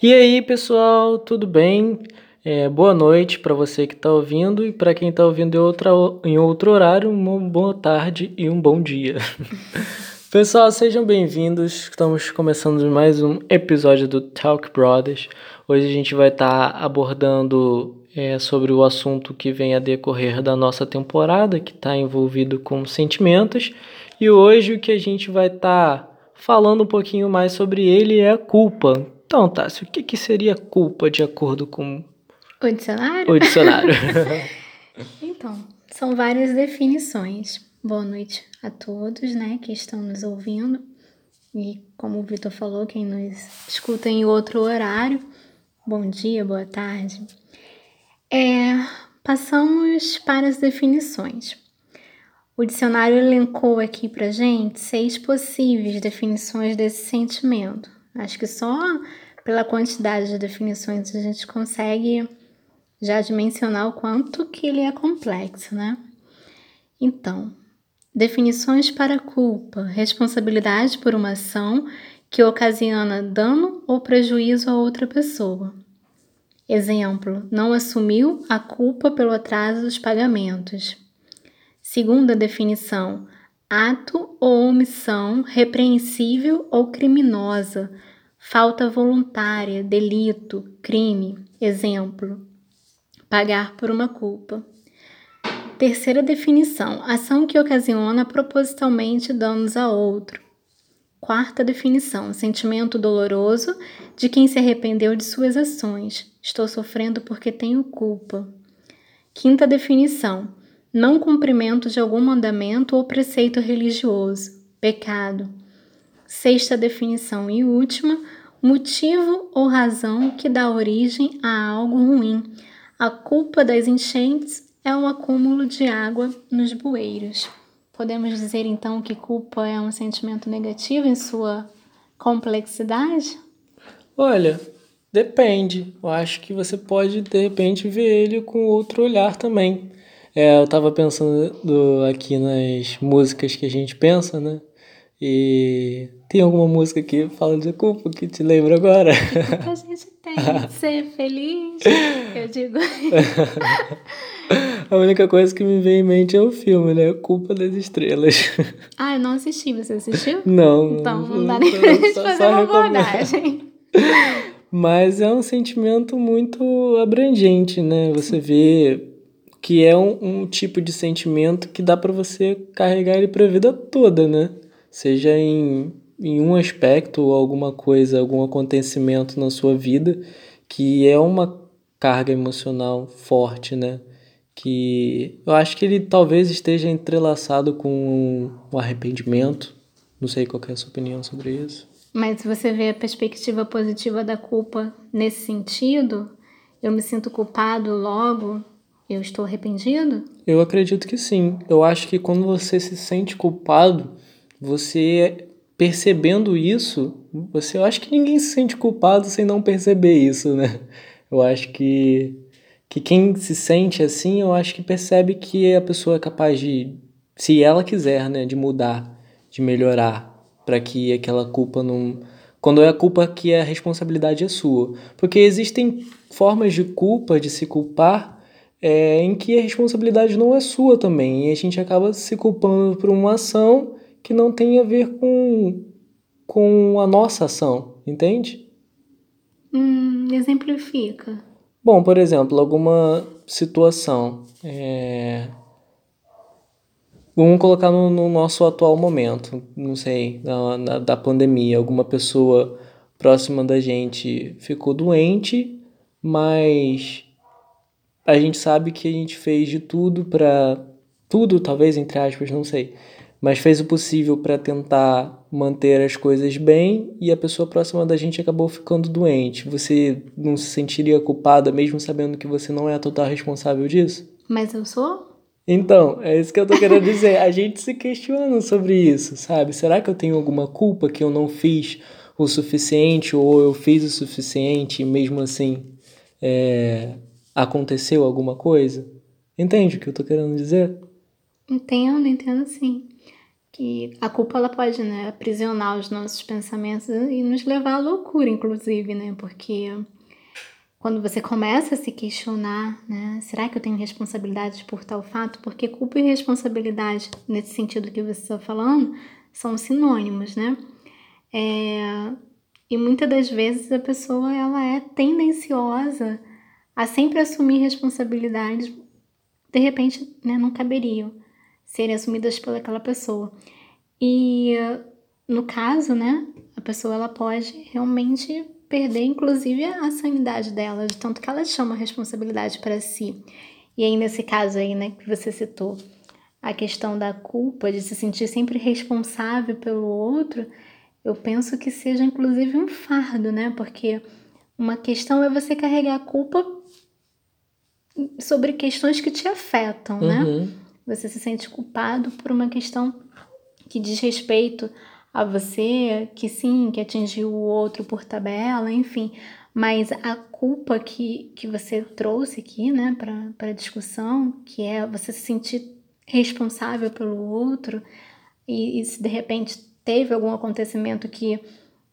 E aí, pessoal, tudo bem? É, boa noite para você que está ouvindo e para quem está ouvindo em, outra, em outro horário, uma boa tarde e um bom dia. Pessoal, sejam bem-vindos. Estamos começando mais um episódio do Talk Brothers. Hoje a gente vai estar tá abordando é, sobre o assunto que vem a decorrer da nossa temporada, que está envolvido com sentimentos. E hoje o que a gente vai estar tá falando um pouquinho mais sobre ele é a culpa. Então, Tássio, o que, que seria culpa de acordo com o dicionário? O dicionário. então, são várias definições. Boa noite a todos, né, que estão nos ouvindo. E como o Vitor falou, quem nos escuta em outro horário, bom dia, boa tarde. É, passamos para as definições. O dicionário elencou aqui para gente seis possíveis definições desse sentimento. Acho que só pela quantidade de definições a gente consegue já dimensionar o quanto que ele é complexo, né? Então, definições para culpa, responsabilidade por uma ação que ocasiona dano ou prejuízo a outra pessoa. Exemplo, não assumiu a culpa pelo atraso dos pagamentos. Segunda definição, ato ou omissão repreensível ou criminosa, falta voluntária, delito, crime. Exemplo: pagar por uma culpa. Terceira definição: ação que ocasiona propositalmente danos a outro. Quarta definição: sentimento doloroso de quem se arrependeu de suas ações. Estou sofrendo porque tenho culpa. Quinta definição: não cumprimento de algum mandamento ou preceito religioso. Pecado. Sexta definição e última: motivo ou razão que dá origem a algo ruim. A culpa das enchentes é o acúmulo de água nos bueiros. Podemos dizer então que culpa é um sentimento negativo em sua complexidade? Olha, depende. Eu acho que você pode de repente ver ele com outro olhar também. É, eu estava pensando aqui nas músicas que a gente pensa, né? E tem alguma música que fala de culpa que te lembra agora? Que a gente tem de ser feliz, eu digo. a única coisa que me vem em mente é o filme, né? Culpa das Estrelas. Ah, eu não assisti. Você assistiu? Não. Então não dá nem pra gente fazer uma abordagem. Mas é um sentimento muito abrangente, né? Você vê que é um, um tipo de sentimento que dá para você carregar ele pra vida toda, né? seja em, em um aspecto ou alguma coisa, algum acontecimento na sua vida que é uma carga emocional forte, né? Que eu acho que ele talvez esteja entrelaçado com o arrependimento. Não sei qual é a sua opinião sobre isso. Mas você vê a perspectiva positiva da culpa nesse sentido? Eu me sinto culpado, logo eu estou arrependido? Eu acredito que sim. Eu acho que quando você se sente culpado, você percebendo isso, você eu acho que ninguém se sente culpado sem não perceber isso, né? Eu acho que que quem se sente assim, eu acho que percebe que a pessoa é capaz de, se ela quiser, né, de mudar, de melhorar, para que aquela culpa não quando é a culpa que a responsabilidade é sua. Porque existem formas de culpa, de se culpar, é, em que a responsabilidade não é sua também. E a gente acaba se culpando por uma ação que não tem a ver com, com a nossa ação, entende? Hum, exemplifica. Bom, por exemplo, alguma situação. É... Vamos colocar no, no, nosso atual momento, não sei, na, na, da pandemia. Alguma pessoa próxima da gente ficou doente, mas a gente sabe que a gente fez de tudo para. Tudo, talvez, entre aspas, não sei mas fez o possível para tentar manter as coisas bem e a pessoa próxima da gente acabou ficando doente. Você não se sentiria culpada mesmo sabendo que você não é a total responsável disso? Mas eu sou? Então, é isso que eu tô querendo dizer. A gente se questiona sobre isso, sabe? Será que eu tenho alguma culpa que eu não fiz o suficiente ou eu fiz o suficiente e mesmo assim é, aconteceu alguma coisa? Entende o que eu tô querendo dizer? Entendo, entendo sim E a culpa ela pode, né, aprisionar os nossos pensamentos e nos levar à loucura, inclusive, né? Porque quando você começa a se questionar, né, será que eu tenho responsabilidade por tal fato? Porque culpa e responsabilidade, nesse sentido que você está falando, são sinônimos, né? É, e muitas das vezes a pessoa ela é tendenciosa a sempre assumir responsabilidades, de repente, né, não caberiam serem assumidas pelaquela pessoa. E no caso, né, a pessoa ela pode realmente perder, inclusive, a sanidade dela, de tanto que ela chama a responsabilidade para si. E aí, nesse caso aí, né, que você citou, a questão da culpa, de se sentir sempre responsável pelo outro, eu penso que seja, inclusive, um fardo, né? Porque uma questão é você carregar a culpa sobre questões que te afetam, né? uhum. Você se sente culpado por uma questão que diz respeito a você, que sim, que atingiu o outro por tabela, enfim. Mas a culpa que, que você trouxe aqui, né, para a discussão, que é você se sentir responsável pelo outro, e, e se de repente teve algum acontecimento que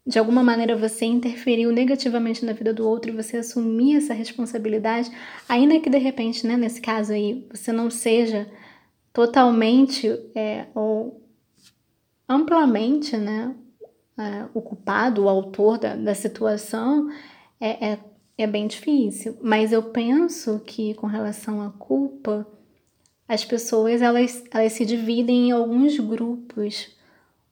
de alguma maneira você interferiu negativamente na vida do outro e você assumir essa responsabilidade, ainda que de repente, né, nesse caso aí, você não seja totalmente é, ou amplamente né, é, o culpado, o autor da, da situação, é, é, é bem difícil. Mas eu penso que com relação à culpa, as pessoas elas, elas se dividem em alguns grupos.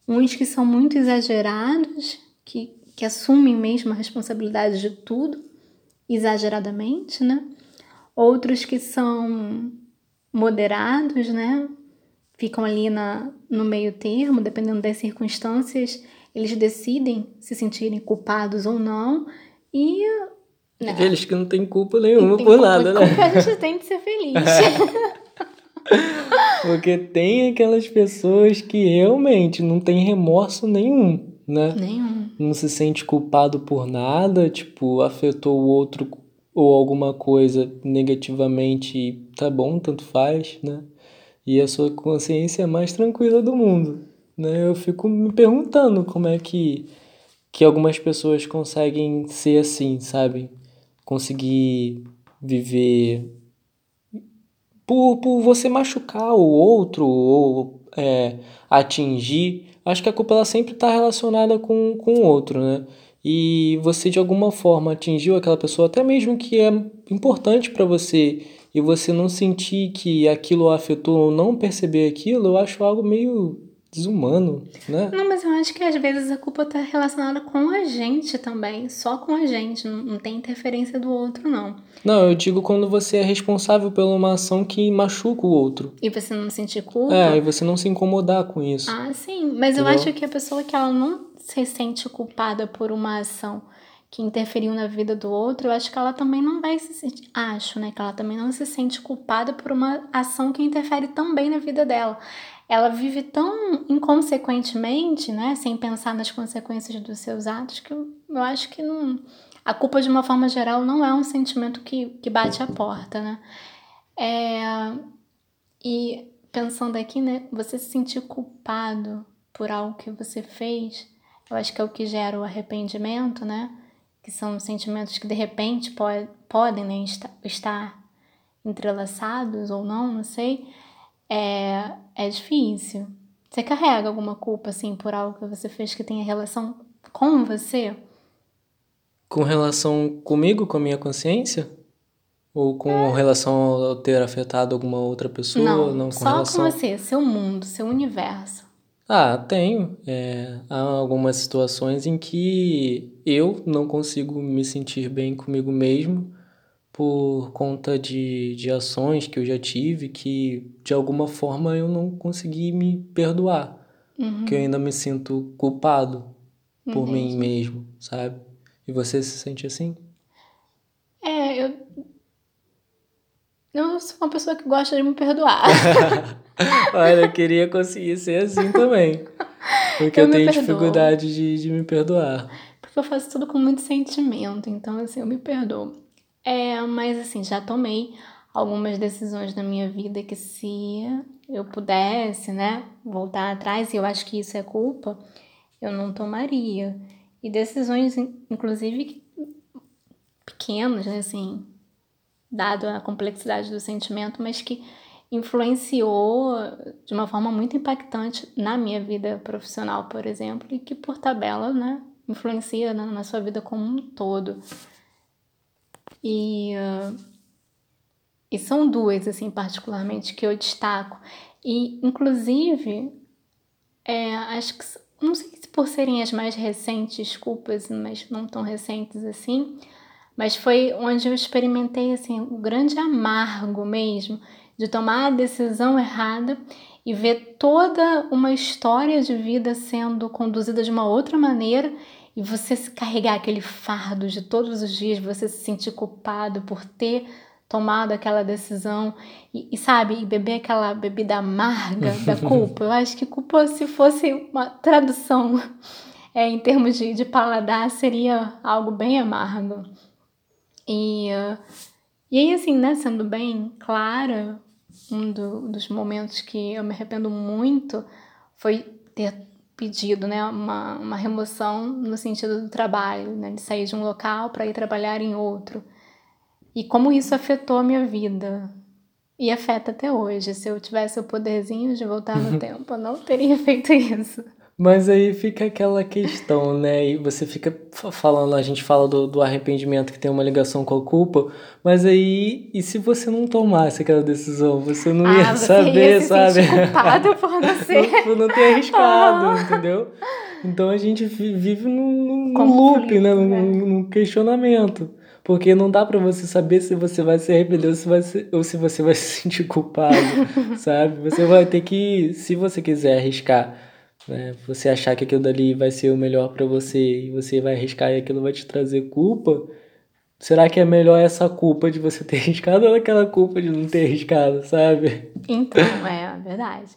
Uns que são muito exagerados, que, que assumem mesmo a responsabilidade de tudo, exageradamente, né? Outros que são moderados, né? Ficam ali na, no meio termo, dependendo das circunstâncias, eles decidem se sentirem culpados ou não. E. Né? Aqueles que não têm culpa nenhuma por culpa, nada, né? a gente tem de ser feliz. Porque tem aquelas pessoas que realmente não têm remorso nenhum, né? Nenhum. Não se sente culpado por nada, tipo, afetou o outro ou alguma coisa negativamente, tá bom, tanto faz, né? E a sua consciência é mais tranquila do mundo, né? Eu fico me perguntando como é que que algumas pessoas conseguem ser assim, sabe? Conseguir viver por, por você machucar o outro ou é, atingir. Acho que a culpa ela sempre está relacionada com, com o outro, né? e você de alguma forma atingiu aquela pessoa, até mesmo que é importante para você, e você não sentir que aquilo afetou ou não perceber aquilo, eu acho algo meio desumano, né? Não, mas eu acho que às vezes a culpa tá relacionada com a gente também, só com a gente, não, não tem interferência do outro, não. Não, eu digo quando você é responsável por uma ação que machuca o outro. E você não sentir culpa? É, e você não se incomodar com isso. Ah, sim, mas Entendeu? eu acho que a pessoa que ela não se sente culpada por uma ação que interferiu na vida do outro, eu acho que ela também não vai se sentir. Acho, né? Que ela também não se sente culpada por uma ação que interfere também na vida dela. Ela vive tão inconsequentemente, né? Sem pensar nas consequências dos seus atos, que eu, acho que não. A culpa, de uma forma geral, não é um sentimento que, que bate a porta, né? É, e pensando aqui, né? Você se sentir culpado por algo que você fez eu acho que é o que gera o arrependimento, né? Que são sentimentos que de repente pode, podem né, estar entrelaçados ou não, não sei. É, é difícil. Você carrega alguma culpa, assim, por algo que você fez que tenha relação com você? Com relação comigo, com a minha consciência? Ou com é. relação ao ter afetado alguma outra pessoa? Não, não com só relação... com você, seu mundo, seu universo. Ah, tenho. É, há algumas situações em que eu não consigo me sentir bem comigo mesmo por conta de, de ações que eu já tive que de alguma forma eu não consegui me perdoar. Uhum. Que eu ainda me sinto culpado por Entendi. mim mesmo, sabe? E você se sente assim? É, eu. Eu sou uma pessoa que gosta de me perdoar. Olha, eu queria conseguir ser assim também. Porque eu, eu tenho dificuldade de, de me perdoar. Porque eu faço tudo com muito sentimento, então assim, eu me perdoo. É, mas assim, já tomei algumas decisões na minha vida que se eu pudesse, né, voltar atrás, e eu acho que isso é culpa, eu não tomaria. E decisões, inclusive, pequenas, né, assim, dado a complexidade do sentimento, mas que influenciou de uma forma muito impactante na minha vida profissional, por exemplo, e que por tabela, né, influencia na, na sua vida como um todo. E, uh, e são duas, assim, particularmente, que eu destaco. E, inclusive, é, acho que, não sei se por serem as mais recentes, desculpas, mas não tão recentes assim, mas foi onde eu experimentei, assim, o grande amargo mesmo de tomar a decisão errada e ver toda uma história de vida sendo conduzida de uma outra maneira e você se carregar aquele fardo de todos os dias, você se sentir culpado por ter tomado aquela decisão e, e sabe, e beber aquela bebida amarga da culpa. Eu acho que culpa, se fosse uma tradução é, em termos de, de paladar, seria algo bem amargo. E, uh, e aí, assim, né, sendo bem clara, um do, dos momentos que eu me arrependo muito foi ter pedido, né, uma, uma remoção no sentido do trabalho, né, de sair de um local para ir trabalhar em outro. E como isso afetou a minha vida. E afeta até hoje. Se eu tivesse o poderzinho de voltar no tempo, eu não teria feito isso. Mas aí fica aquela questão, né? E você fica falando, a gente fala do, do arrependimento que tem uma ligação com a culpa, mas aí, e se você não tomasse aquela decisão? Você não ah, ia você saber, ia se sabe? culpado por não ser. por não ter arriscado, ah. entendeu? Então a gente vive num, num loop, né? Num, né? num questionamento. Porque não dá para você saber se você vai se arrepender ou se, vai se, ou se você vai se sentir culpado, sabe? Você vai ter que, se você quiser arriscar né? Você achar que aquilo dali vai ser o melhor para você e você vai arriscar e aquilo vai te trazer culpa, será que é melhor essa culpa de você ter arriscado ou aquela culpa de não ter arriscado, sabe? Então, é verdade.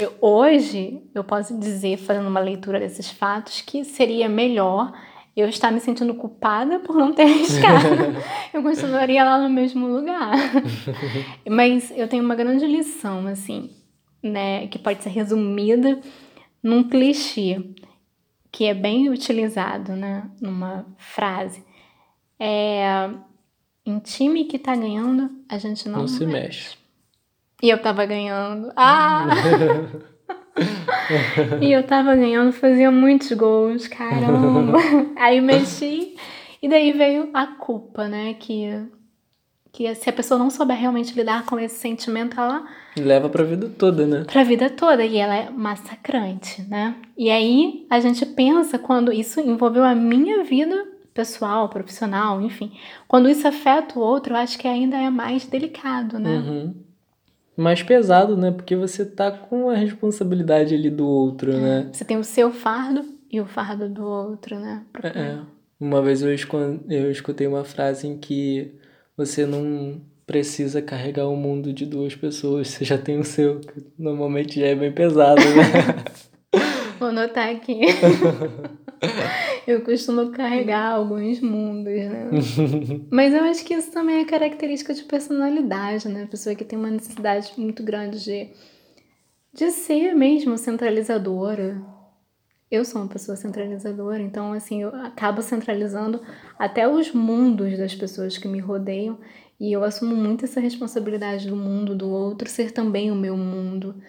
Eu, hoje, eu posso dizer, fazendo uma leitura desses fatos, que seria melhor eu estar me sentindo culpada por não ter arriscado. eu continuaria lá no mesmo lugar. Mas eu tenho uma grande lição, assim, né, que pode ser resumida num clichê que é bem utilizado, né, numa frase. É em time que tá ganhando, a gente não, não se mexe. mexe. E eu tava ganhando. Ah! e eu tava ganhando, fazia muitos gols, caramba. Aí mexi e daí veio a culpa, né, que que se a pessoa não souber realmente lidar com esse sentimento, ela leva pra vida toda, né? Pra vida toda e ela é massacrante, né? E aí a gente pensa quando isso envolveu a minha vida pessoal, profissional, enfim, quando isso afeta o outro, eu acho que ainda é mais delicado, né? Uhum. Mais pesado, né? Porque você tá com a responsabilidade ali do outro, é. né? Você tem o seu fardo e o fardo do outro, né? É, é. Uma vez eu escutei uma frase em que você não precisa carregar o mundo de duas pessoas, você já tem o seu, que normalmente já é bem pesado, né? Vou anotar aqui. eu costumo carregar alguns mundos, né? Mas eu acho que isso também é característica de personalidade, né? A pessoa que tem uma necessidade muito grande de, de ser mesmo centralizadora, eu sou uma pessoa centralizadora, então assim, eu acabo centralizando até os mundos das pessoas que me rodeiam e eu assumo muito essa responsabilidade do mundo do outro ser também o meu mundo.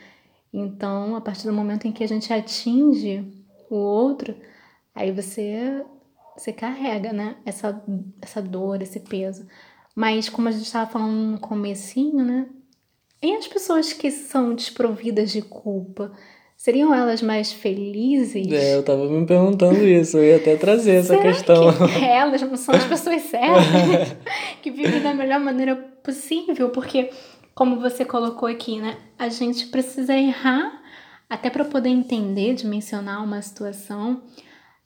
Então, a partir do momento em que a gente atinge o outro, aí você você carrega, né, essa essa dor, esse peso. Mas como a gente estava falando no comecinho, né? E as pessoas que são desprovidas de culpa, Seriam elas mais felizes? É, eu tava me perguntando isso, eu ia até trazer essa Será questão. Que elas não são as pessoas certas que vivem da melhor maneira possível, porque, como você colocou aqui, né, a gente precisa errar até para poder entender, dimensionar uma situação.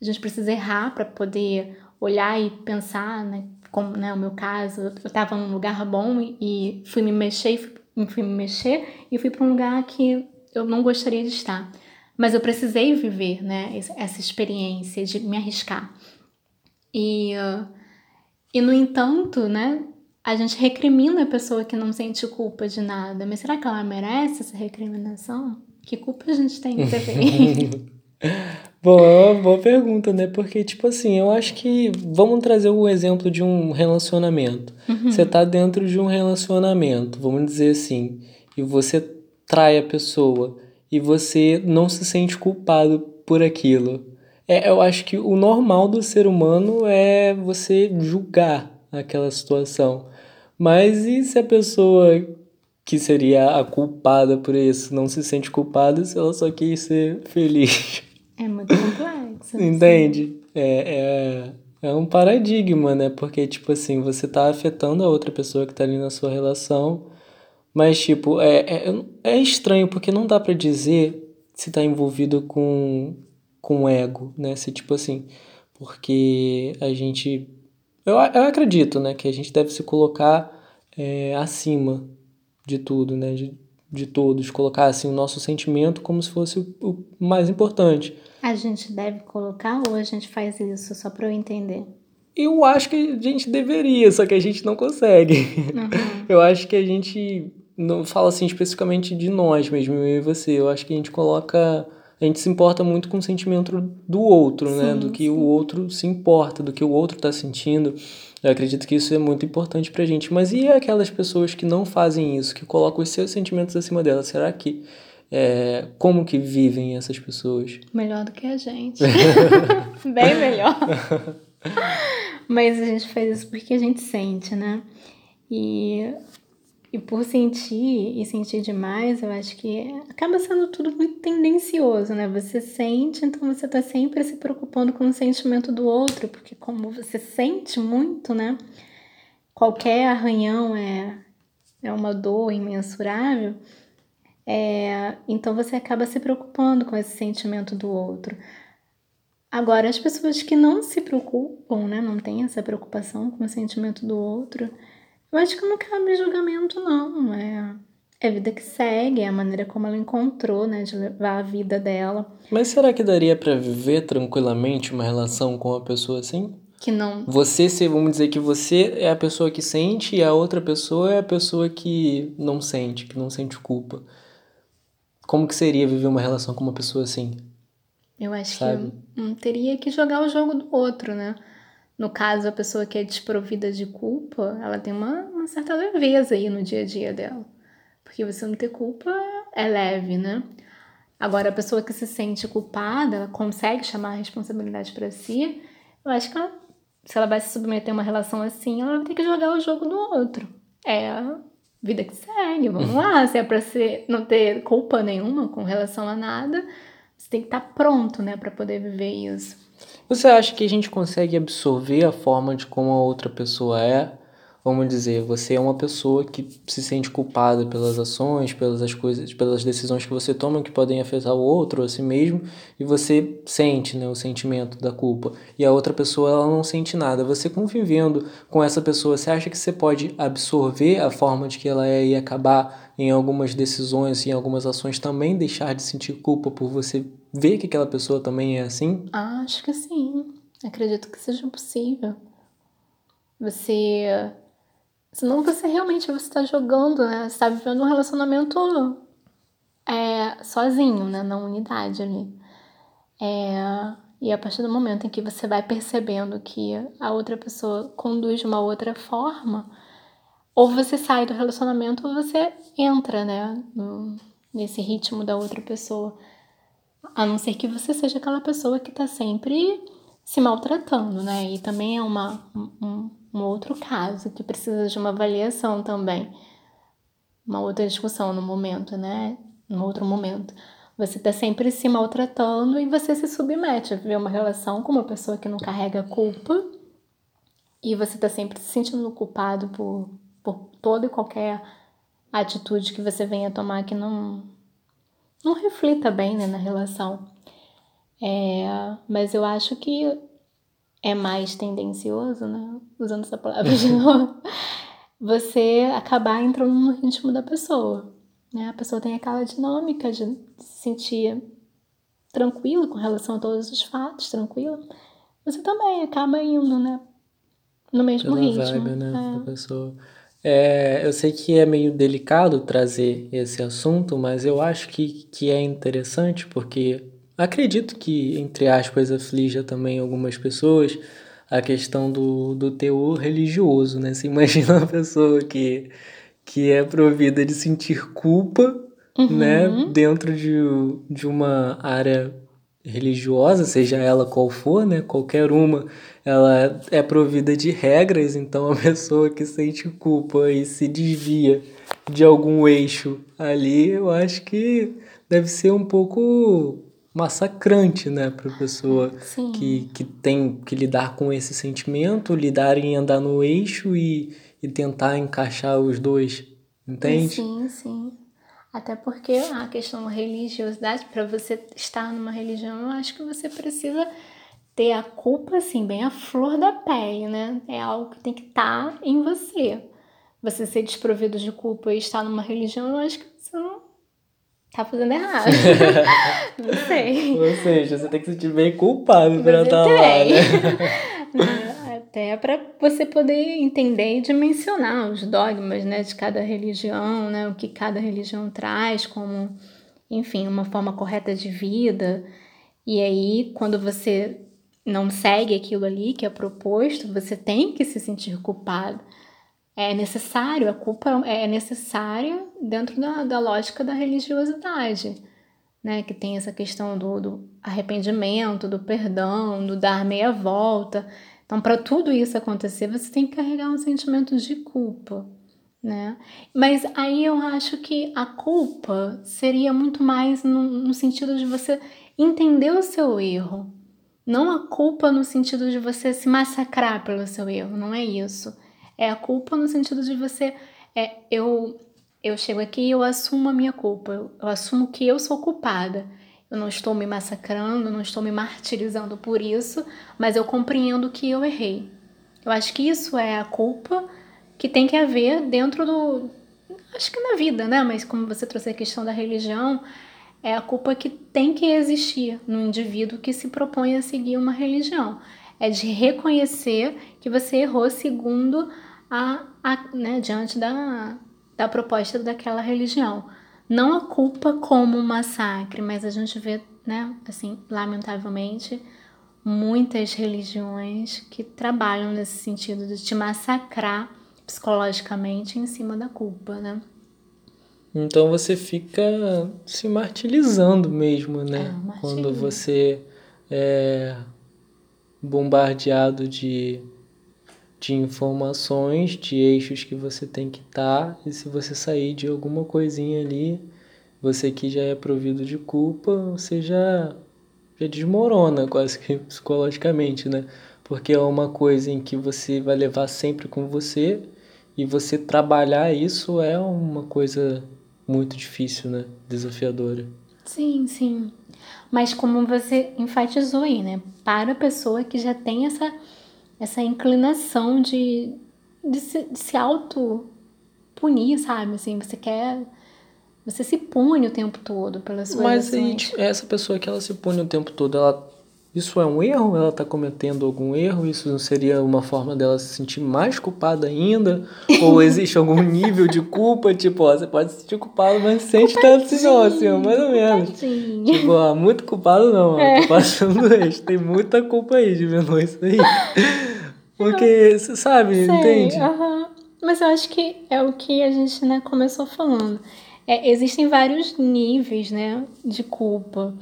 A gente precisa errar para poder olhar e pensar, né, como né, o meu caso, eu estava num lugar bom e fui me mexer, fui, fui me mexer e fui para um lugar que eu não gostaria de estar. Mas eu precisei viver, né, essa experiência de me arriscar. E, uh, e no entanto, né, a gente recrimina a pessoa que não sente culpa de nada, mas será que ela merece essa recriminação? Que culpa a gente tem de ter? Boa, boa pergunta, né? Porque, tipo assim, eu acho que. Vamos trazer o exemplo de um relacionamento. Uhum. Você tá dentro de um relacionamento, vamos dizer assim, e você trai a pessoa e você não se sente culpado por aquilo. É, eu acho que o normal do ser humano é você julgar aquela situação. Mas e se a pessoa que seria a culpada por isso não se sente culpada se ela só quis ser feliz? É muito complexo. assim. Entende? É, é, é um paradigma, né? Porque, tipo assim, você tá afetando a outra pessoa que tá ali na sua relação, mas, tipo, é, é, é estranho porque não dá pra dizer se tá envolvido com, com ego, né? Se, tipo assim, porque a gente. Eu, eu acredito, né? Que a gente deve se colocar é, acima de tudo, né? De, de todos, colocar assim o nosso sentimento como se fosse o, o mais importante. A gente deve colocar ou a gente faz isso só pra eu entender? Eu acho que a gente deveria, só que a gente não consegue. Uhum. Eu acho que a gente não fala assim especificamente de nós mesmo, eu e você. Eu acho que a gente coloca, a gente se importa muito com o sentimento do outro, né? Sim, Do que sim. o outro se importa, do que o outro tá sentindo. Eu acredito que isso é muito importante pra gente. Mas e aquelas pessoas que não fazem isso, que colocam os seus sentimentos acima delas? Será que é, como que vivem essas pessoas? Melhor do que a gente. Bem melhor. Mas a gente faz isso porque a gente sente, né? E, e por sentir e sentir demais, eu acho que acaba sendo tudo muito tendencioso, né? Você sente, então você tá sempre se preocupando com o sentimento do outro, porque como você sente muito, né? Qualquer arranhão é, é uma dor imensurável. É, então você acaba se preocupando com esse sentimento do outro. Agora, as pessoas que não se preocupam, né, não têm essa preocupação com o sentimento do outro, eu acho que não cabe julgamento, não. É, é a vida que segue, é a maneira como ela encontrou, né, de levar a vida dela. Mas será que daria pra viver tranquilamente uma relação com uma pessoa assim? Que não. Você ser, vamos dizer que você é a pessoa que sente e a outra pessoa é a pessoa que não sente, que não sente culpa. Como que seria viver uma relação com uma pessoa assim? Eu acho Sabe? que hum, teria que jogar o jogo do outro, né? No caso, a pessoa que é desprovida de culpa, ela tem uma, uma certa leveza aí no dia a dia dela. Porque você não ter culpa é leve, né? Agora, a pessoa que se sente culpada, ela consegue chamar a responsabilidade pra si, eu acho que ela, se ela vai se submeter a uma relação assim, ela vai ter que jogar o jogo do outro. É a vida que segue, vamos lá. Se é pra ser, não ter culpa nenhuma com relação a nada, você tem que estar pronto, né, pra poder viver isso. Você acha que a gente consegue absorver a forma de como a outra pessoa é? Vamos dizer, você é uma pessoa que se sente culpada pelas ações, pelas as coisas, pelas decisões que você toma que podem afetar o outro, a si mesmo, e você sente, né, o sentimento da culpa. E a outra pessoa ela não sente nada. Você convivendo com essa pessoa, você acha que você pode absorver a forma de que ela é e acabar em algumas decisões, em algumas ações também deixar de sentir culpa por você ver que aquela pessoa também é assim? Acho que sim. Acredito que seja possível. Você. Senão você realmente você está jogando, né? Você está vivendo um relacionamento é, sozinho, né? Na unidade ali. É, e a partir do momento em que você vai percebendo que a outra pessoa conduz de uma outra forma, ou você sai do relacionamento ou você entra, né? no- nesse ritmo da outra pessoa. A não ser que você seja aquela pessoa que tá sempre se maltratando, né? E também é uma, um, um outro caso que precisa de uma avaliação também. Uma outra discussão no momento, né? No outro momento. Você tá sempre se maltratando e você se submete a viver uma relação com uma pessoa que não carrega culpa. E você tá sempre se sentindo culpado por, por toda e qualquer atitude que você venha tomar que não, não reflita bem né, na relação. É, mas eu acho que é mais tendencioso, né? Usando essa palavra de novo, você acabar entrando no ritmo da pessoa. Né? A pessoa tem aquela dinâmica de se sentir tranquila com relação a todos os fatos, tranquila. Você também acaba indo, né? No mesmo Pela ritmo. vibe, né, É. da pessoa. É, eu sei que é meio delicado trazer esse assunto, mas eu acho que, que é interessante porque acredito que, entre aspas, aflija também algumas pessoas a questão do, do teor religioso, né? Você imagina uma pessoa que, que é provida de sentir culpa, uhum. né? Dentro de, de uma área religiosa, seja ela qual for, né? Qualquer uma, ela é provida de regras, então a pessoa que sente culpa e se desvia de algum eixo ali, eu acho que deve ser um pouco massacrante, né, para pessoa que, que tem que lidar com esse sentimento, lidar em andar no eixo e, e tentar encaixar os dois, entende? Sim, sim. Até porque a questão da religiosidade, para você estar numa religião, eu acho que você precisa ter a culpa, assim, bem a flor da pele, né? É algo que tem que estar tá em você. Você ser desprovido de culpa e estar numa religião, eu acho que você não tá fazendo errado. não sei. Ou seja, você tem que se sentir bem culpado pra estar lá, né? até para você poder entender e dimensionar os dogmas né, de cada religião, né, o que cada religião traz como, enfim, uma forma correta de vida. E aí, quando você não segue aquilo ali que é proposto, você tem que se sentir culpado. É necessário, a culpa é necessária dentro da, da lógica da religiosidade, né? Que tem essa questão do, do arrependimento, do perdão, do dar meia volta. Então, para tudo isso acontecer, você tem que carregar um sentimento de culpa, né? Mas aí eu acho que a culpa seria muito mais no, no sentido de você entender o seu erro. Não a culpa no sentido de você se massacrar pelo seu erro, não é isso. É a culpa no sentido de você. É, eu, eu chego aqui e eu assumo a minha culpa. Eu, eu assumo que eu sou culpada. Eu não estou me massacrando, não estou me martirizando por isso, mas eu compreendo que eu errei. Eu acho que isso é a culpa que tem que haver dentro do. Acho que na vida, né? Mas como você trouxe a questão da religião, é a culpa que tem que existir no indivíduo que se propõe a seguir uma religião. É de reconhecer que você errou segundo a, a né, diante da, da proposta daquela religião não a culpa como um massacre, mas a gente vê, né, assim, lamentavelmente, muitas religiões que trabalham nesse sentido de te massacrar psicologicamente em cima da culpa, né? Então você fica se martirizando mesmo, né? É, Quando você é bombardeado de, de informações, de eixos que você tem que estar, tá, e se você sair de alguma coisinha ali, você que já é provido de culpa, você já, já desmorona quase que psicologicamente, né? Porque é uma coisa em que você vai levar sempre com você e você trabalhar isso é uma coisa muito difícil, né? Desafiadora. Sim, sim. Mas como você enfatizou aí, né? Para a pessoa que já tem essa, essa inclinação de, de se, de se auto-punir, sabe? Assim, você quer você se pune o tempo todo pelas suas Mas aí, tipo, essa pessoa que ela se pune o tempo todo, ela isso é um erro? Ela está cometendo algum erro? Isso não seria uma forma dela se sentir mais culpada ainda? Ou existe algum nível de culpa? Tipo, ó, você pode se sentir culpado, mas sente tanto assim, não, assim, mais ou menos. Tipo, ó, muito culpado não, ó, é. tô passando isso. Tem muita culpa aí de vendo isso aí. Porque, você sabe, Sei, entende? Uh -huh. Mas eu acho que é o que a gente né, começou falando. É, existem vários níveis né, de culpa.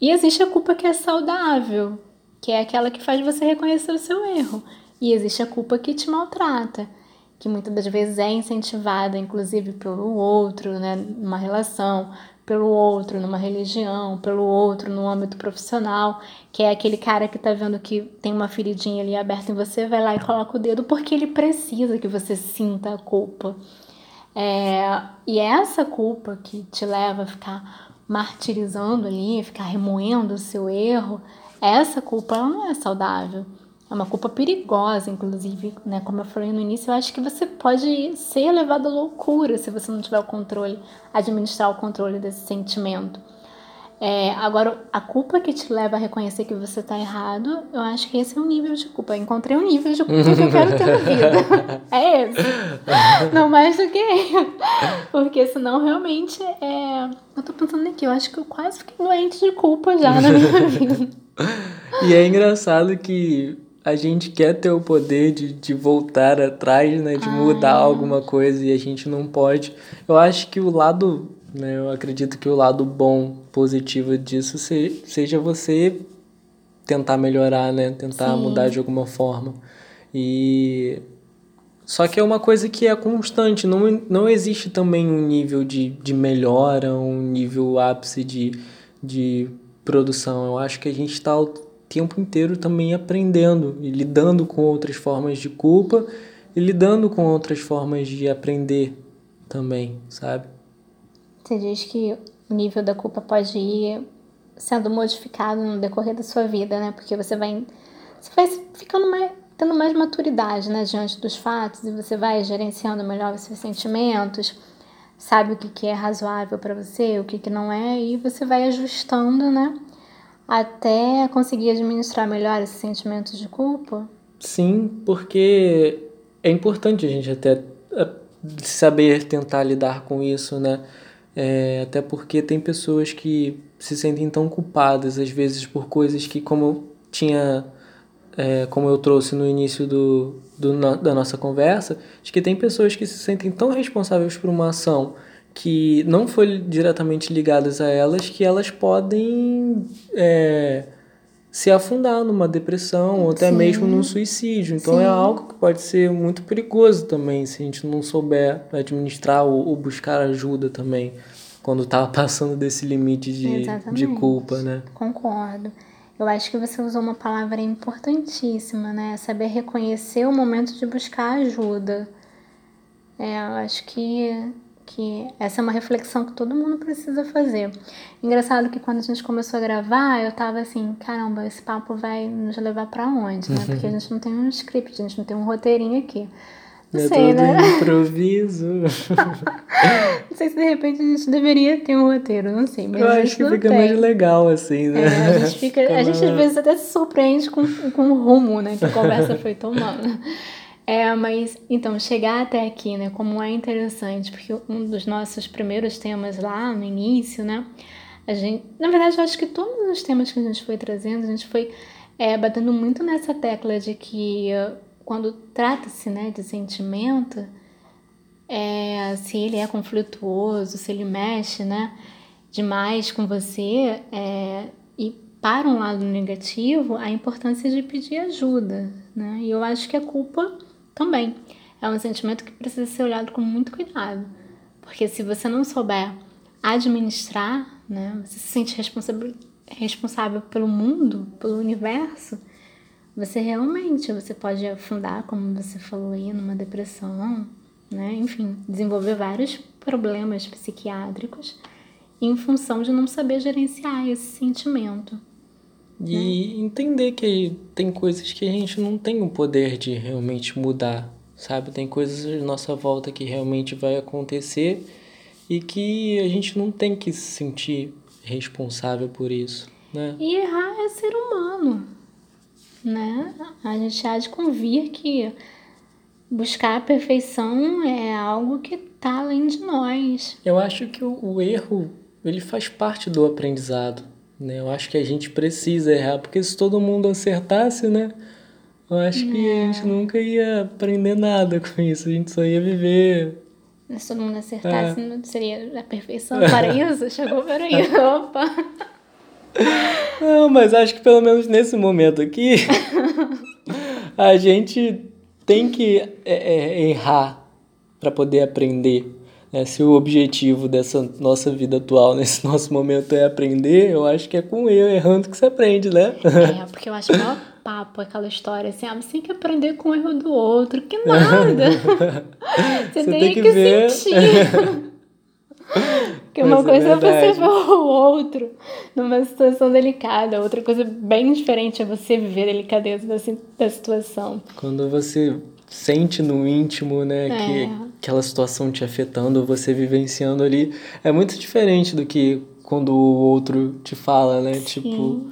E existe a culpa que é saudável, que é aquela que faz você reconhecer o seu erro. E existe a culpa que te maltrata, que muitas das vezes é incentivada, inclusive, pelo outro, né, numa relação, pelo outro numa religião, pelo outro no âmbito profissional, que é aquele cara que tá vendo que tem uma feridinha ali aberta em você, vai lá e coloca o dedo porque ele precisa que você sinta a culpa. É, e é essa culpa que te leva a ficar martirizando ali, ficar remoendo o seu erro, essa culpa ela não é saudável. É uma culpa perigosa, inclusive, né? Como eu falei no início, eu acho que você pode ser levado à loucura se você não tiver o controle, administrar o controle desse sentimento. É, agora, a culpa que te leva a reconhecer que você está errado, eu acho que esse é um nível de culpa. Eu encontrei um nível de culpa que eu quero ter na vida. É esse. Não mais do que Porque senão realmente é. Eu tô pensando aqui, eu acho que eu quase fiquei doente de culpa já na minha vida. E é engraçado que a gente quer ter o poder de, de voltar atrás, né? De mudar Ai. alguma coisa e a gente não pode. Eu acho que o lado? Eu acredito que o lado bom, positivo disso seja você tentar melhorar, né? Tentar Sim. mudar de alguma forma. E só que é uma coisa que é constante, não, não existe também um nível de, de melhora, um nível ápice de, de produção. Eu acho que a gente está o tempo inteiro também aprendendo e lidando com outras formas de culpa e lidando com outras formas de aprender também, sabe? Você diz que o nível da culpa pode ir sendo modificado no decorrer da sua vida, né? Porque você vai, você vai ficando mais, tendo mais maturidade, né? Diante dos fatos e você vai gerenciando melhor os seus sentimentos, sabe o que, que é razoável para você, o que, que não é, e você vai ajustando, né? Até conseguir administrar melhor esses sentimentos de culpa. Sim, porque é importante a gente até eh, saber tentar lidar com isso, né? É, até porque tem pessoas que se sentem tão culpadas, às vezes, por coisas que, como eu tinha. É, como eu trouxe no início do, do, da nossa conversa, de que tem pessoas que se sentem tão responsáveis por uma ação que não foi diretamente ligadas a elas que elas podem é, se afundar numa depressão ou até Sim. mesmo num suicídio. Então é Sim. é algo que pode ser muito perigoso também se a gente não souber administrar ou, ou buscar ajuda também quando tá passando desse limite de, de culpa, né? Concordo. Eu acho que você usou uma palavra importantíssima, né? Saber reconhecer o momento de buscar ajuda. É, eu acho que que essa é uma reflexão que todo mundo precisa fazer. Engraçado que quando a gente começou a gravar, eu tava assim, caramba, esse papo vai nos levar para onde, né? Porque a gente não tem um script, a gente não tem um roteirinho aqui. Não é sei, né? improviso. não sei se de repente a gente deveria ter um roteiro, não sei. Mas eu acho que fica tem. mais legal assim, né? É, a gente, fica, a gente às vezes até se surpreende com, com o rumo né, que a conversa foi tomando. É, mas então, chegar até aqui, né, como é interessante, porque um dos nossos primeiros temas lá no início, né, a gente, na verdade, eu acho que todos os temas que a gente foi trazendo, a gente foi é, batendo muito nessa tecla de que quando trata-se, né, de sentimento, é, se ele é conflituoso, se ele mexe, né, demais com você, é, e para um lado negativo, a importância de pedir ajuda, né, e eu acho que a culpa também é um sentimento que precisa ser olhado com muito cuidado. Porque se você não souber administrar, né, você se sente responsável, responsável pelo mundo, pelo universo, você realmente você pode afundar, como você falou aí, numa depressão, né? Enfim, desenvolver vários problemas psiquiátricos em função de não saber gerenciar esse sentimento. E né? entender que tem coisas que a gente não tem o poder de realmente mudar, sabe? Tem coisas à nossa volta que realmente vai acontecer e que a gente não tem que se sentir responsável por isso, né? E errar é ser humano, né? A gente há de convir que buscar a perfeição é algo que está além de nós. Eu acho que o, o erro ele faz parte do aprendizado né? Eu acho que a gente precisa errar, porque se todo mundo acertasse, né? Eu acho que a gente nunca ia aprender nada com isso, a gente só ia viver. Se todo mundo acertasse, é. seria a perfeição para isso? Chegou para aí, opa! Não, mas acho que pelo menos nesse momento aqui, a gente tem que é, é, errar para poder aprender. É, se o objetivo dessa nossa vida atual, nesse nosso momento, é aprender, eu acho que é com erro, errando que você aprende, né? É, porque eu acho que o maior papo aquela história assim, ah, você tem que aprender com o erro do outro, que nada! você, você, tem, tem que, que ver. sentir. Porque uma Mas é coisa é, é você ver o outro numa situação delicada, outra coisa bem diferente é você viver a delicadeza da, da situação. Quando você sente no íntimo, né, é. que aquela situação te afetando, você vivenciando ali, é muito diferente do que quando o outro te fala, né? Sim. Tipo,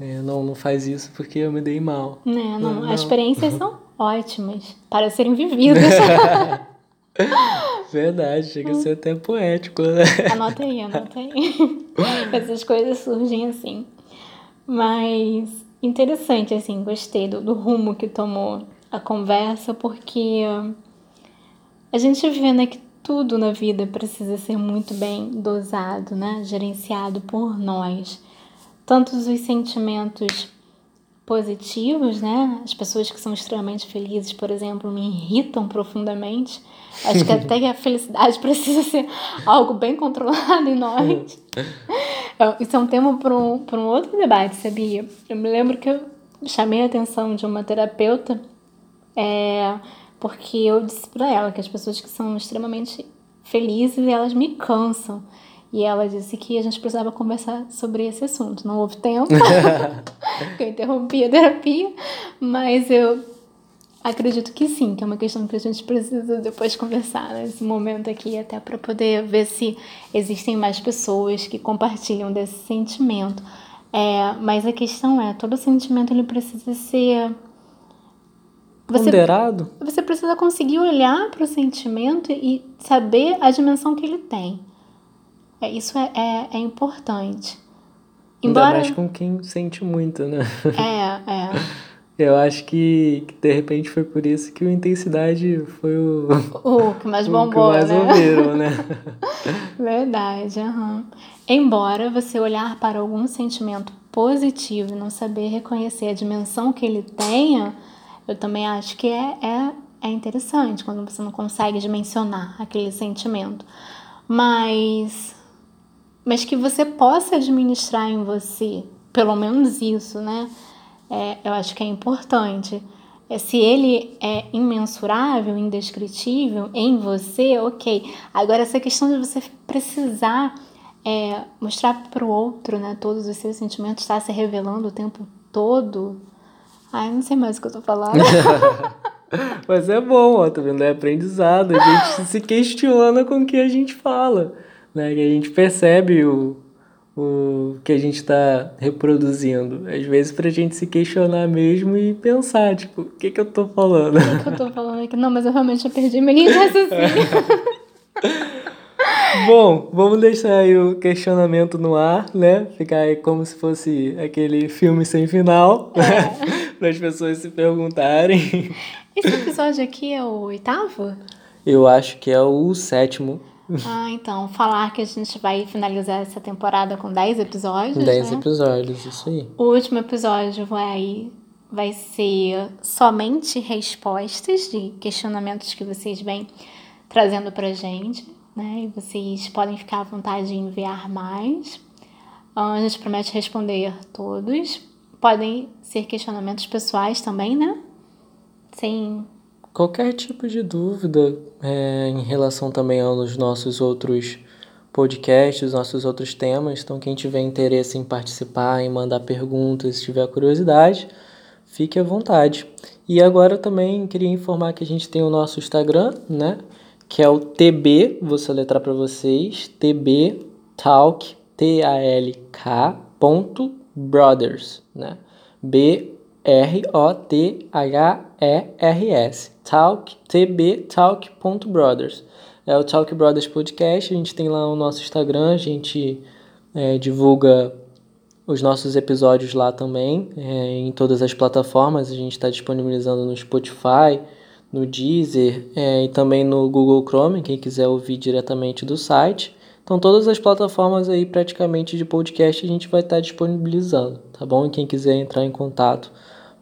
é, não, não faz isso porque eu me dei mal. Né? Não, Não, não. As experiências são ótimas para serem vividas. Verdade, chega a ser até poético, né? anota aí, anota aí. Essas coisas surgem assim. Mas interessante, assim, gostei do, do rumo que tomou a conversa, porque a gente vê né, que tudo na vida precisa ser muito bem dosado, né? Gerenciado por nós. Tantos os sentimentos positivos, né? As pessoas que são extremamente felizes, por exemplo, me irritam profundamente. Acho que até a felicidade precisa ser algo bem controlado em nós. Isso é um tema para um, para um outro debate, sabia? Eu me lembro que eu chamei a atenção de uma terapeuta é, porque eu disse para ela que as pessoas que são extremamente felizes, elas me cansam. E ela disse que a gente precisava conversar sobre esse assunto. Não houve tempo, porque eu interrompi a terapia, mas eu acredito que sim, que é uma questão que a gente precisa depois conversar nesse momento aqui, até para poder ver se existem mais pessoas que compartilham desse sentimento. É, mas a questão é, todo sentimento ele precisa ser você, Ponderado? você precisa conseguir olhar para o sentimento e saber a dimensão que ele tem. É, isso é, é, é importante. Ainda mais com quem sente muito, né? É, é. Eu acho que, que, de repente foi por isso que o Intensidade foi o, o que mais bombou, o que mais né? ouviram, né? Verdade, uhum. Embora você olhar para algum sentimento positivo e não saber reconhecer a dimensão que ele tenha, eu também acho que é, é, é interessante quando você não consegue dimensionar aquele sentimento. Mas, mas que você possa administrar em você, pelo menos isso, né? É, eu acho que é importante. É, se ele é imensurável, indescritível em você, ok. Agora, essa questão de você precisar é, mostrar para o outro né, todos os seus sentimentos, estar se revelando o tempo todo. Ai, não sei mais o que eu tô falando. Mas é bom, ó, tá vendo? É aprendizado. A gente se questiona com o que a gente fala, né? Que a gente percebe o, o que a gente está reproduzindo. Às vezes pra gente se questionar mesmo e pensar, tipo, o que que eu tô falando? O que, que eu tô falando aqui? Não, mas eu realmente já perdi minha raciocínio. Bom, vamos deixar aí o questionamento no ar, né? Ficar aí como se fosse aquele filme sem final, É. né? para as pessoas se perguntarem. Esse episódio aqui é o oitavo? Eu acho que é o sétimo. Ah, então, falar que a gente vai finalizar essa temporada com 10 episódios, 10 né? episódios, isso aí. O último episódio vai, vai ser somente respostas de questionamentos que vocês vêm trazendo pra gente, né? E vocês podem ficar à vontade de enviar mais. Ah, A gente promete responder todos. Podem ser questionamentos pessoais também, né? Sem. Qualquer tipo de dúvida é, em relação também aos nossos outros podcasts, nossos outros temas. Então, quem tiver interesse em participar, em mandar perguntas, se tiver curiosidade, fique à vontade. E agora também queria informar que a gente tem o nosso Instagram, né? Que é o TB, vou soletrar para vocês, TB Talk, T-A-L-K, ponto, Brothers, né? B-R-O-T-H-E-R-S, Talk, TB Talk.brothers. É o Talk Brothers Podcast, a gente tem lá o nosso Instagram, a gente é, divulga os nossos episódios lá também, é, em todas as plataformas, a gente está disponibilizando no Spotify, no Deezer é, e também no Google Chrome, quem quiser ouvir diretamente do site. Então, todas as plataformas aí praticamente de podcast a gente vai estar disponibilizando, tá bom? E quem quiser entrar em contato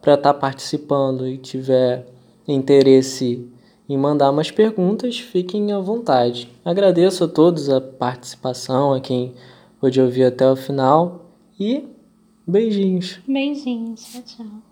para estar participando e tiver interesse em mandar umas perguntas, fiquem à vontade. Agradeço a todos a participação, a quem pôde ouvir até o final e beijinhos. Beijinhos. Tchau, tchau.